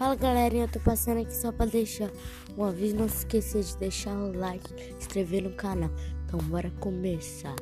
Fala galerinha, eu tô passando aqui só pra deixar um aviso. Não se esqueça de deixar o like, inscrever no canal. Então bora começar.